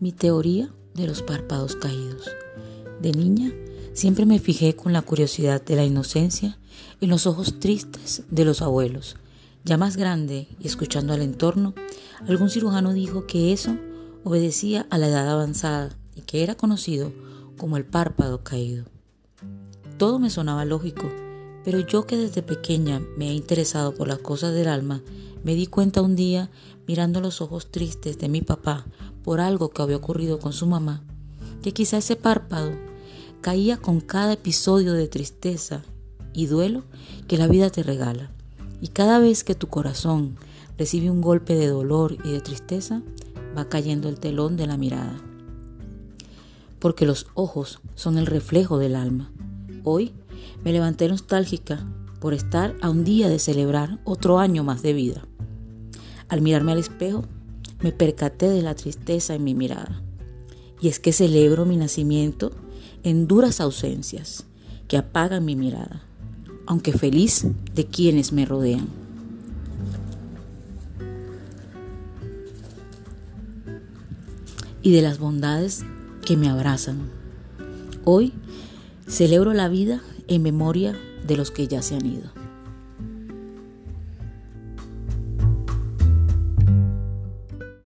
Mi teoría de los párpados caídos. De niña siempre me fijé con la curiosidad de la inocencia en los ojos tristes de los abuelos. Ya más grande y escuchando al entorno, algún cirujano dijo que eso obedecía a la edad avanzada y que era conocido como el párpado caído. Todo me sonaba lógico, pero yo que desde pequeña me he interesado por las cosas del alma, me di cuenta un día, mirando los ojos tristes de mi papá por algo que había ocurrido con su mamá, que quizá ese párpado caía con cada episodio de tristeza y duelo que la vida te regala. Y cada vez que tu corazón recibe un golpe de dolor y de tristeza, va cayendo el telón de la mirada. Porque los ojos son el reflejo del alma. Hoy me levanté nostálgica por estar a un día de celebrar otro año más de vida. Al mirarme al espejo, me percaté de la tristeza en mi mirada. Y es que celebro mi nacimiento en duras ausencias que apagan mi mirada, aunque feliz de quienes me rodean. Y de las bondades que me abrazan. Hoy celebro la vida en memoria de los que ya se han ido.